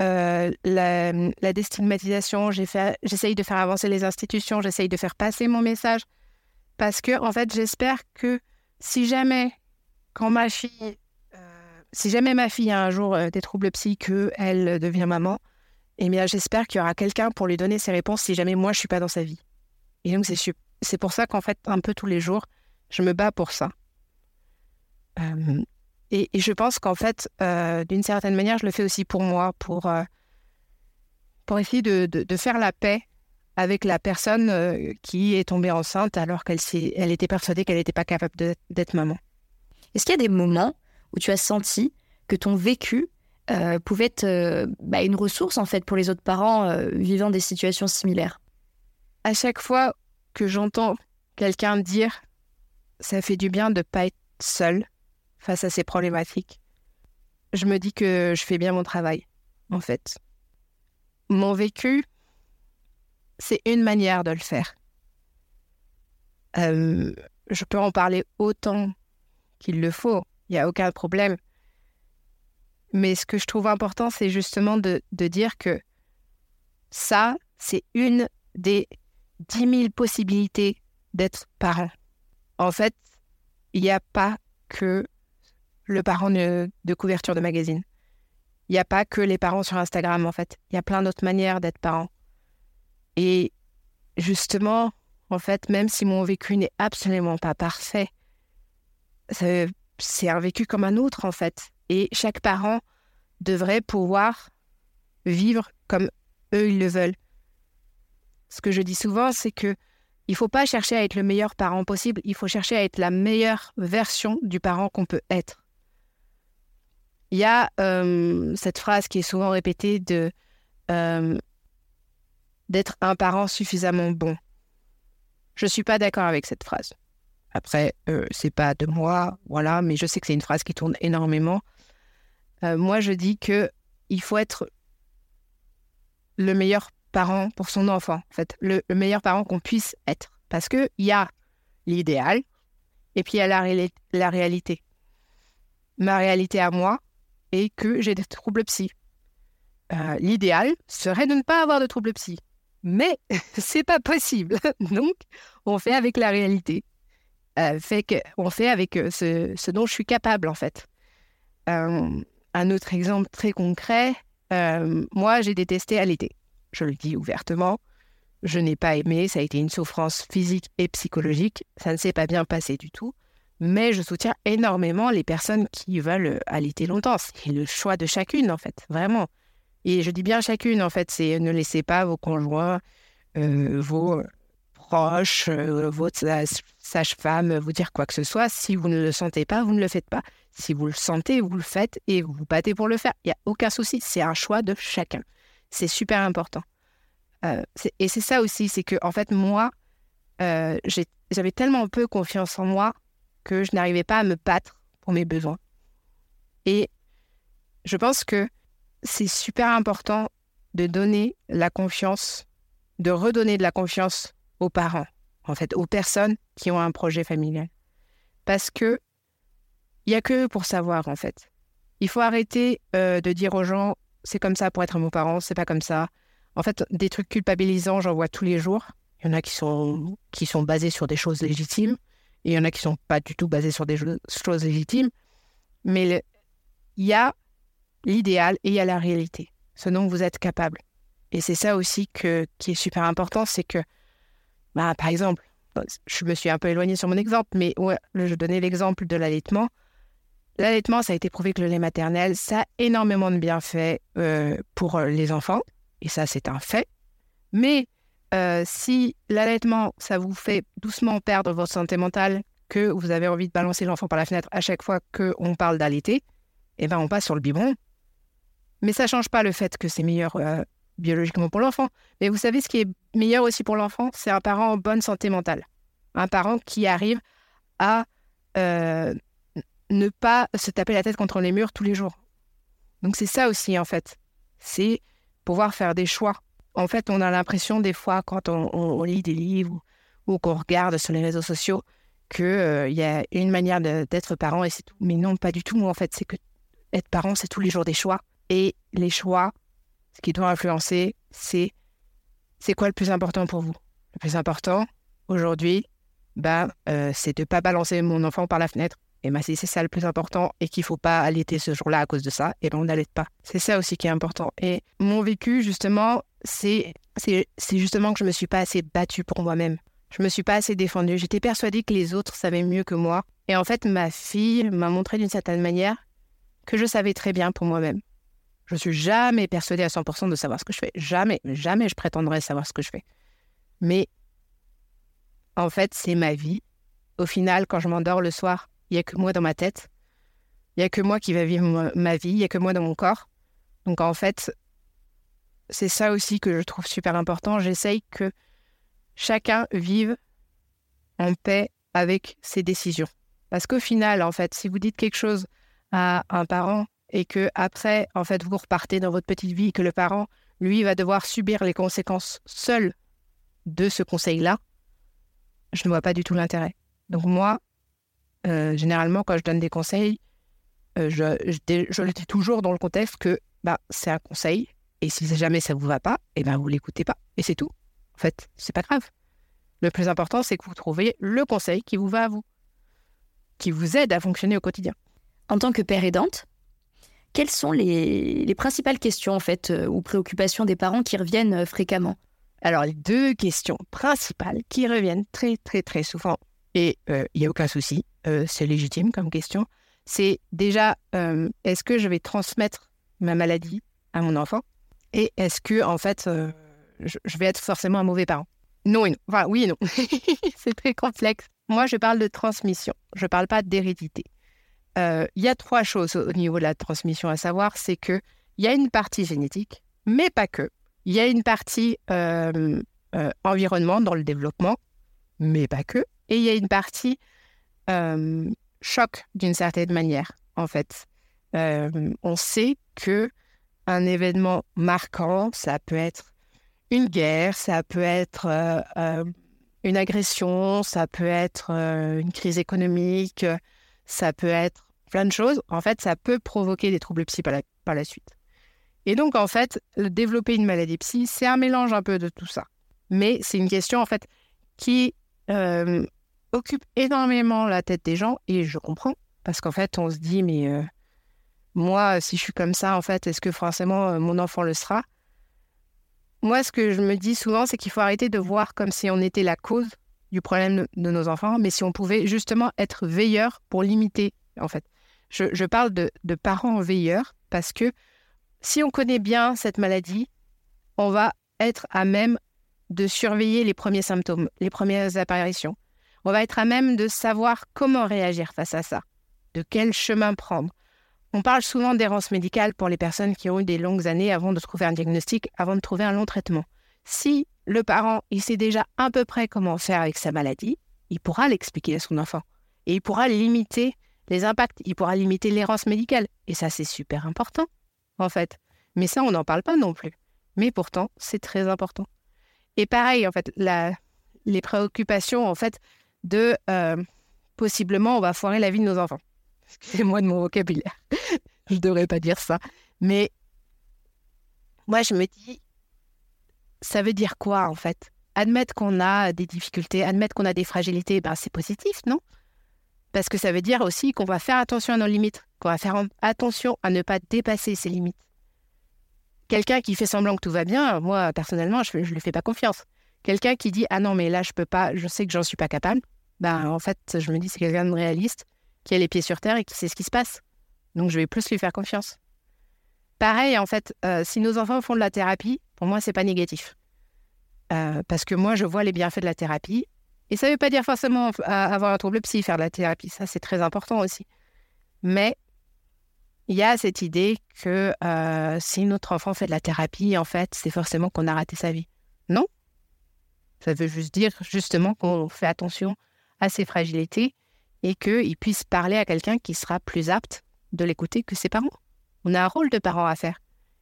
la, la, déstigmatisation, j'essaye de faire avancer les institutions, j'essaye de faire passer mon message. Parce que, en fait, j'espère que si jamais, quand ma fille, euh, si jamais ma fille a un jour euh, des troubles psy, qu'elle devient maman, eh bien, j'espère qu'il y aura quelqu'un pour lui donner ses réponses si jamais moi, je suis pas dans sa vie. Et donc, c'est, c'est pour ça qu'en fait, un peu tous les jours, je me bats pour ça. Euh, et, je pense qu'en fait, d'une certaine manière, je le fais aussi pour moi, pour, pour essayer de, de faire la paix avec la personne euh, qui est tombée enceinte alors qu'elle elle était persuadée qu'elle n'était pas capable d'être maman. Est-ce qu'il y a des moments où tu as senti que ton vécu euh, pouvait être euh, bah, une ressource en fait pour les autres parents vivant des situations similaires À chaque fois que j'entends quelqu'un dire ça fait du bien de pas être seul face à ces problématiques, je me dis que je fais bien mon travail en fait. Mon vécu, c'est une manière de le faire. Euh, je peux en parler autant qu'il le faut, il n'y a aucun problème. Mais ce que je trouve important, c'est justement de, dire que ça, c'est une des 10 000 possibilités d'être parent. En fait, il n'y a pas que le parent de, de couverture de magazine. Il n'y a pas que les parents sur Instagram, en fait. Il y a plein d'autres manières d'être parent. Et justement, en fait, même si mon vécu n'est absolument pas parfait, c'est un vécu comme un autre, en fait. Et chaque parent devrait pouvoir vivre comme eux, ils le veulent. Ce que je dis souvent, c'est que il faut pas chercher à être le meilleur parent possible, il faut chercher à être la meilleure version du parent qu'on peut être. Il y a euh, cette phrase qui est souvent répétée de euh, d'être un parent suffisamment bon. Je ne suis pas d'accord avec cette phrase. Après, euh, c'est pas de moi, voilà, mais je sais que c'est une phrase qui tourne énormément. Euh, moi, je dis que il faut être le meilleur parent pour son enfant, en fait, le, meilleur parent qu'on puisse être, parce que il y a l'idéal et puis il y a la, réalité. Ma réalité à moi est que j'ai des troubles psy. Euh, l'idéal serait de ne pas avoir de troubles psy mais c'est pas possible. Donc, on fait avec la réalité. Euh, fait que, on fait avec euh, ce, dont je suis capable, en fait. Euh, un autre exemple très concret, moi, j'ai détesté l'été. je le dis ouvertement, je n'ai pas aimé, ça a été une souffrance physique et psychologique, ça ne s'est pas bien passé du tout, mais je soutiens énormément les personnes qui veulent allaiter longtemps. C'est le choix de chacune, en fait, vraiment. Et je dis bien chacune, en fait, c'est ne laissez pas vos conjoints, vos proches, votre sage-femme vous dire quoi que ce soit. Si vous ne le sentez pas, vous ne le faites pas. Si vous le sentez, vous le faites et vous vous battez pour le faire. Il n'y a aucun souci, c'est un choix de chacun. C'est super important. Euh, et c'est ça aussi, c'est que en fait, moi, euh, j'avais tellement peu confiance en moi que je n'arrivais pas à me battre pour mes besoins. Et je pense que c'est super important de donner la confiance, de redonner de la confiance aux parents, en fait, aux personnes qui ont un projet familial. Parce que il n'y a que pour savoir, en fait. Il faut arrêter euh, de dire aux gens, c'est comme ça pour être mon parent, c'est pas comme ça. En fait, des trucs culpabilisants, j'en vois tous les jours. Il y en a qui sont, qui sont basés sur des choses légitimes, et il y en a qui sont pas du tout basés sur des choses légitimes. Mais il y a l'idéal et il y a la réalité, ce dont vous êtes capable. Et c'est ça aussi que, qui est super important, c'est que bah, par exemple, je me suis un peu éloignée sur mon exemple, mais je donnais l'exemple de l'allaitement. L'allaitement, ça a été prouvé que le lait maternel, ça a énormément de bienfaits euh, pour euh, les enfants, et ça, c'est un fait. Mais euh, si l'allaitement, ça vous fait doucement perdre votre santé mentale, que vous avez envie de balancer l'enfant par la fenêtre à chaque fois qu'on parle d'allaiter, eh ben on passe sur le biberon. Mais ça change pas le fait que c'est meilleur biologiquement pour l'enfant. Mais vous savez, ce qui est meilleur aussi pour l'enfant, c'est un parent en bonne santé mentale. Un parent qui arrive à euh, ne pas se taper la tête contre les murs tous les jours. Donc c'est ça aussi, en fait. C'est pouvoir faire des choix. En fait, on a l'impression des fois, quand on, lit des livres ou, qu'on regarde sur les réseaux sociaux, qu'il euh, y a une manière d'être parent et c'est tout. Mais non, pas du tout. En fait, c'est que être parent, c'est tous les jours des choix. Et les choix, ce qui doit influencer, c'est c'est quoi le plus important pour vous? Le plus important aujourd'hui, bah, euh, c'est de ne pas balancer mon enfant par la fenêtre. Et bah, si c'est ça le plus important et qu'il ne faut pas allaiter ce jour-là à cause de ça, et ben on n'allaite pas. C'est ça aussi qui est important. Et mon vécu, justement, c'est justement que je ne me suis pas assez battue pour moi-même. Je ne me suis pas assez défendue. J'étais persuadée que les autres savaient mieux que moi. Et en fait, ma fille m'a montré d'une certaine manière que je savais très bien pour moi-même. Je suis jamais persuadée à 100% de savoir ce que je fais. Jamais, jamais je prétendrai savoir ce que je fais. Mais en fait, c'est ma vie. Au final, quand je m'endors le soir, il n'y a que moi dans ma tête. Il n'y a que moi qui va vivre ma vie. Il n'y a que moi dans mon corps. Donc en fait, c'est ça aussi que je trouve super important. J'essaye que chacun vive en paix avec ses décisions. Parce qu'au final, en fait, si vous dites quelque chose à un parent et que après, en fait, vous repartez dans votre petite vie, que le parent, lui, va devoir subir les conséquences seul de ce conseil-là, je ne vois pas du tout l'intérêt. Donc moi, euh, généralement, quand je donne des conseils, euh, je, je, le dis toujours dans le contexte que bah, c'est un conseil, et si jamais ça ne vous va pas, et eh ben vous l'écoutez pas, et c'est tout. En fait, c'est pas grave. Le plus important, c'est que vous trouviez le conseil qui vous va à vous, qui vous aide à fonctionner au quotidien. En tant que père aidante, quelles sont les, principales questions en euh, ou préoccupations des parents qui reviennent euh, fréquemment? Alors les deux questions principales qui reviennent très très très souvent et euh, il n'y a aucun souci, c'est légitime comme question. C'est déjà est-ce que je vais transmettre ma maladie à mon enfant? Et est-ce que en fait je, vais être forcément un mauvais parent? Non et non. Enfin oui et non. c'est très complexe. Moi je parle de transmission. Je ne parle pas d'hérédité. Euh, il y a trois choses au niveau de la transmission à savoir, c'est que il y a une partie génétique, mais pas que. Il y a une partie euh, euh, environnement dans le développement, mais pas que. Et il y a une partie choc d'une certaine manière, en fait. on sait que un événement marquant, ça peut être une guerre, ça peut être une agression, ça peut être une crise économique, ça peut être plein de choses, en fait, ça peut provoquer des troubles psy par la, suite. Et donc, en fait, développer une maladie psy, c'est un mélange un peu de tout ça. Mais c'est une question, en fait, qui euh, occupe énormément la tête des gens, et je comprends, parce qu'en fait, on se dit, mais euh, moi, si je suis comme ça, en fait, est-ce que forcément euh, mon enfant le sera? Moi, ce que je me dis souvent, c'est qu'il faut arrêter de voir comme si on était la cause du problème de nos enfants, mais si on pouvait justement être veilleur pour limiter, en fait. Je, parle de, de, parents veilleurs parce que si on connaît bien cette maladie, on va être à même de surveiller les premiers symptômes, les premières apparitions. On va être à même de savoir comment réagir face à ça, de quel chemin prendre. On parle souvent d'errance médicale pour les personnes qui ont eu des longues années avant de trouver un diagnostic, avant de trouver un long traitement. Si le parent, il sait déjà à peu près comment faire avec sa maladie, il pourra l'expliquer à son enfant. Et il pourra limiter les impacts, il pourra limiter l'errance médicale. Et ça, c'est super important, en fait. Mais ça, on n'en parle pas non plus. Mais pourtant, c'est très important. Et pareil, en fait, les préoccupations, en fait, de euh, possiblement, on va foirer la vie de nos enfants. Excusez-moi de mon vocabulaire. je ne devrais pas dire ça. Mais moi, je me dis, ça veut dire quoi en fait? Admettre qu'on a des difficultés, admettre qu'on a des fragilités, ben, c'est positif, non? Parce que ça veut dire aussi qu'on va faire attention à nos limites, qu'on va faire attention à ne pas dépasser ses limites. Quelqu'un qui fait semblant que tout va bien, moi personnellement, je ne lui fais pas confiance. Quelqu'un qui dit ah non mais là je peux pas, je sais que j'en suis pas capable, ben en fait je me dis c'est quelqu'un de réaliste qui a les pieds sur terre et qui sait ce qui se passe. Donc, je vais plus lui faire confiance. Pareil, en fait, euh, si nos enfants font de la thérapie, pour moi, c'est pas négatif. Euh, parce que moi, je vois les bienfaits de la thérapie. Et ça ne veut pas dire forcément euh, avoir un trouble psy, faire de la thérapie. Ça, c'est très important aussi. Mais il y a cette idée que si notre enfant fait de la thérapie, en fait, c'est forcément qu'on a raté sa vie. Non. Ça veut juste dire justement qu'on fait attention à ses fragilités et qu'il puisse parler à quelqu'un qui sera plus apte de l'écouter que ses parents. On a un rôle de parent à faire.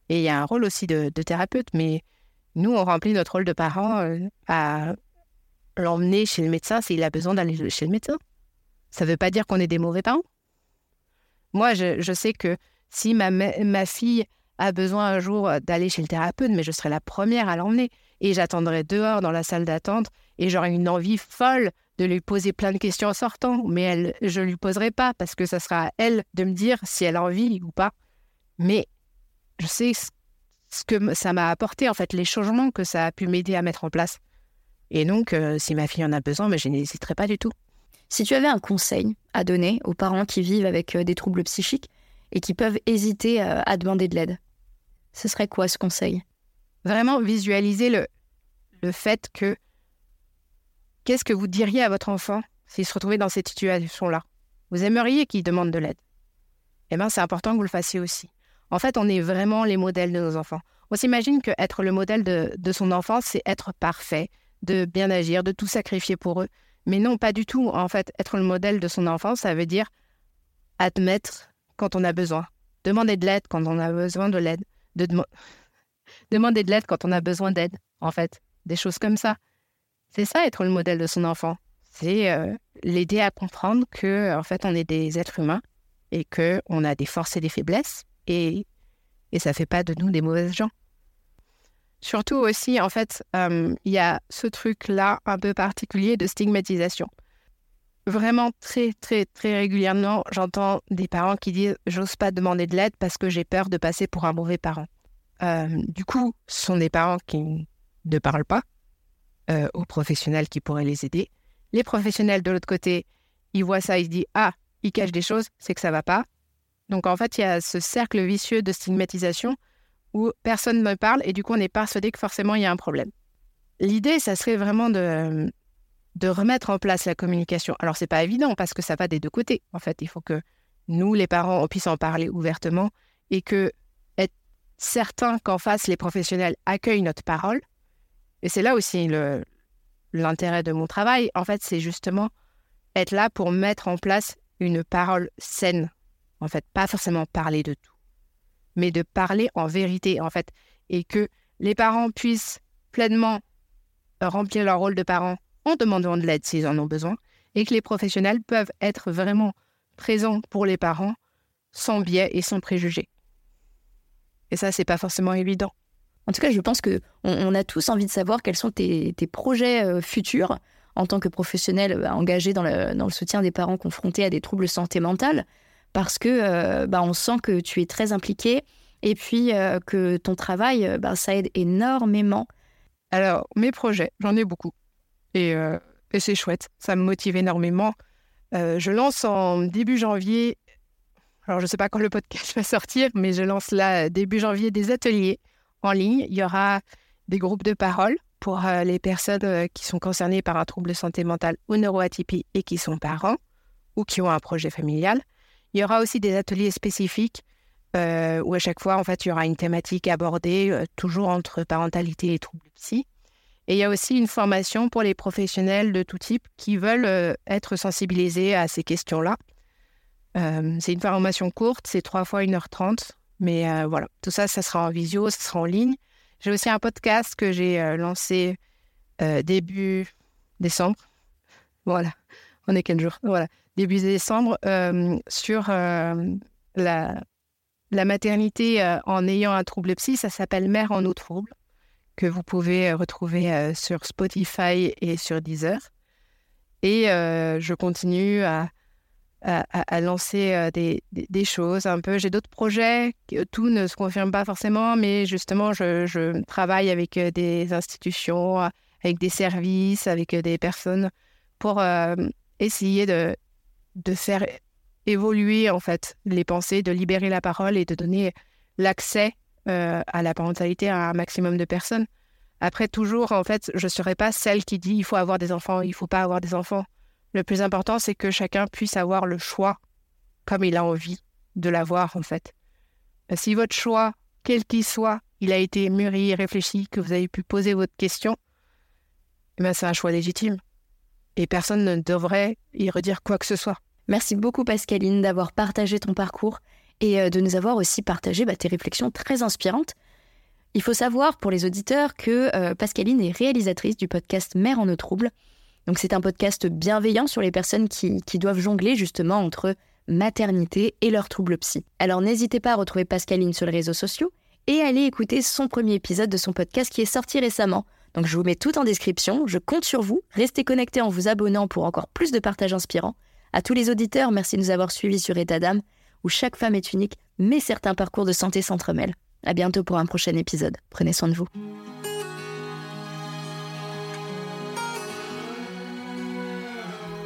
Et il y a un rôle aussi de, thérapeute, mais nous, on remplit notre rôle de parent euh, à l'emmener chez le médecin s'il a besoin d'aller chez le médecin. Ça ne veut pas dire qu'on est des mauvais parents. Moi, je, sais que si ma, ma fille a besoin un jour d'aller chez le thérapeute, mais je serai la première à l'emmener. Et j'attendrai dehors dans la salle d'attente et j'aurai une envie folle de lui poser plein de questions en sortant, mais elle, je ne lui poserai pas parce que ça sera à elle de me dire si elle a envie ou pas. Mais je sais ce que ça m'a apporté, en fait, les changements que ça a pu m'aider à mettre en place. Et donc, euh, si ma fille en a besoin, mais je n'hésiterai pas du tout. Si tu avais un conseil à donner aux parents qui vivent avec euh, des troubles psychiques et qui peuvent hésiter euh, à demander de l'aide, ce serait quoi ce conseil? Vraiment visualiser le, le fait que Qu'est-ce que vous diriez à votre enfant s'il se retrouvait dans cette situation-là? Vous aimeriez qu'il demande de l'aide? Eh bien, c'est important que vous le fassiez aussi. En fait, on est vraiment les modèles de nos enfants. On s'imagine que être le modèle de, de son enfant, c'est être parfait, de bien agir, de tout sacrifier pour eux. Mais non, pas du tout. En fait, être le modèle de son enfant, ça veut dire admettre quand on a besoin, demander de l'aide quand on a besoin de l'aide, de demander de l'aide quand on a besoin d'aide, en fait, des choses comme ça. C'est ça être le modèle de son enfant. C'est euh, l'aider à comprendre que en fait on est des êtres humains et que on a des forces et des faiblesses et et ça fait pas de nous des mauvaises gens. Surtout aussi en fait euh, il y a ce truc là un peu particulier de stigmatisation. Vraiment très très très régulièrement j'entends des parents qui disent j'ose pas demander de l'aide parce que j'ai peur de passer pour un mauvais parent. Euh, du coup, ce sont des parents qui ne parlent pas, euh, aux professionnels qui pourraient les aider. Les professionnels de l'autre côté, ils voient ça, ils se disent Ah, ils cachent des choses, c'est que ça va pas. Donc en fait, il y a ce cercle vicieux de stigmatisation où personne ne parle et du coup, on est persuadé que forcément, il y a un problème. L'idée, ça serait vraiment de, de remettre en place la communication. Alors, c'est pas évident parce que ça va des deux côtés. En fait, il faut que nous, les parents, on puisse en parler ouvertement et que être certain qu'en face, les professionnels accueillent notre parole et c'est là aussi l'intérêt de mon travail. En fait, c'est justement être là pour mettre en place une parole saine. En fait, pas forcément parler de tout, mais de parler en vérité, en fait, et que les parents puissent pleinement remplir leur rôle de parents en demandant de l'aide s'ils en ont besoin, et que les professionnels peuvent être vraiment présents pour les parents sans biais et sans préjugés. Et ça, c'est pas forcément évident. En tout cas, je pense que on, a tous envie de savoir quels sont tes, projets euh, futurs en tant que professionnel euh, engagé dans le, dans le, soutien des parents confrontés à des troubles de santé mentale, parce que euh, bah, on sent que tu es très impliqué et puis euh, que ton travail, euh, ben, ça aide énormément. Alors, mes projets, j'en ai beaucoup. Et, et c'est chouette, ça me motive énormément. je lance en début janvier, alors je ne sais pas quand le podcast va sortir, mais je lance là début janvier des ateliers en ligne. Il y aura des groupes de parole pour les personnes qui sont concernées par un trouble de santé mentale ou neuroatypie et qui sont parents ou qui ont un projet familial. Il y aura aussi des ateliers spécifiques euh, où à chaque fois, en fait, il y aura une thématique abordée, euh, toujours entre parentalité et troubles psy. Et il y a aussi une formation pour les professionnels de tout type qui veulent euh, être sensibilisés à ces questions-là. c'est une formation courte, c'est trois fois 1h30. Mais voilà, tout ça, ça sera en visio, ça sera en ligne. J'ai aussi un podcast que j'ai lancé début décembre. Voilà, on est quel jour Voilà, début décembre sur la la maternité euh, en ayant un trouble psy, ça s'appelle Mère en eau trouble, que vous pouvez euh, retrouver euh, sur Spotify et sur Deezer. Et je continue à, à, lancer des, des, choses un peu. J'ai d'autres projets, tout ne se confirme pas forcément, mais justement, je, je travaille avec des institutions, avec des services, avec des personnes pour essayer de, de faire évoluer en fait les pensées, de libérer la parole et de donner l'accès euh, à la parentalité à un maximum de personnes. Après, toujours, en fait, je ne serai pas celle qui dit il faut avoir des enfants, il ne faut pas avoir des enfants. Le plus important, c'est que chacun puisse avoir le choix comme il a envie de l'avoir, en fait. Si votre choix, quel qu'il soit, il a été mûri, réfléchi, que vous avez pu poser votre question, eh ben, c'est un choix légitime. Et personne ne devrait y redire quoi que ce soit. Merci beaucoup Pascaline d'avoir partagé ton parcours et euh, de nous avoir aussi partagé bah, tes réflexions très inspirantes. Il faut savoir pour les auditeurs que euh, Pascaline est réalisatrice du podcast Mère en eau trouble. Donc c'est un podcast bienveillant sur les personnes qui, doivent jongler justement entre maternité et leurs troubles psy. Alors n'hésitez pas à retrouver Pascaline sur les réseaux sociaux et allez écouter son premier épisode de son podcast qui est sorti récemment. Donc je vous mets tout en description, je compte sur vous, restez connectés en vous abonnant pour encore plus de partages inspirants. À tous les auditeurs, merci de nous avoir suivis sur État d'âme, où chaque femme est unique, mais certains parcours de santé s'entremêlent. À bientôt pour un prochain épisode. Prenez soin de vous.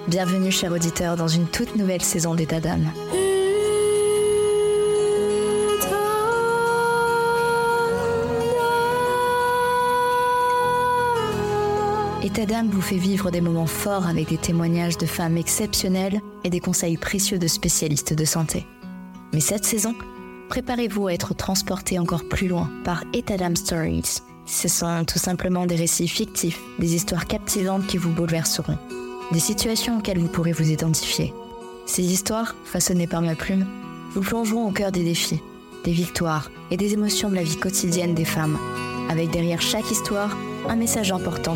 Bienvenue, chers auditeurs, dans une toute nouvelle saison d'État d'âme. État vous fait vivre des moments forts avec des témoignages de femmes exceptionnelles et des conseils précieux de spécialistes de santé. Mais cette saison, préparez-vous à être transporté encore plus loin par État Stories. Ce sont tout simplement des récits fictifs, des histoires captivantes qui vous bouleverseront, des situations auxquelles vous pourrez vous identifier. Ces histoires, façonnées par ma plume, vous plongeront au cœur des défis, des victoires et des émotions de la vie quotidienne des femmes, avec derrière chaque histoire un message important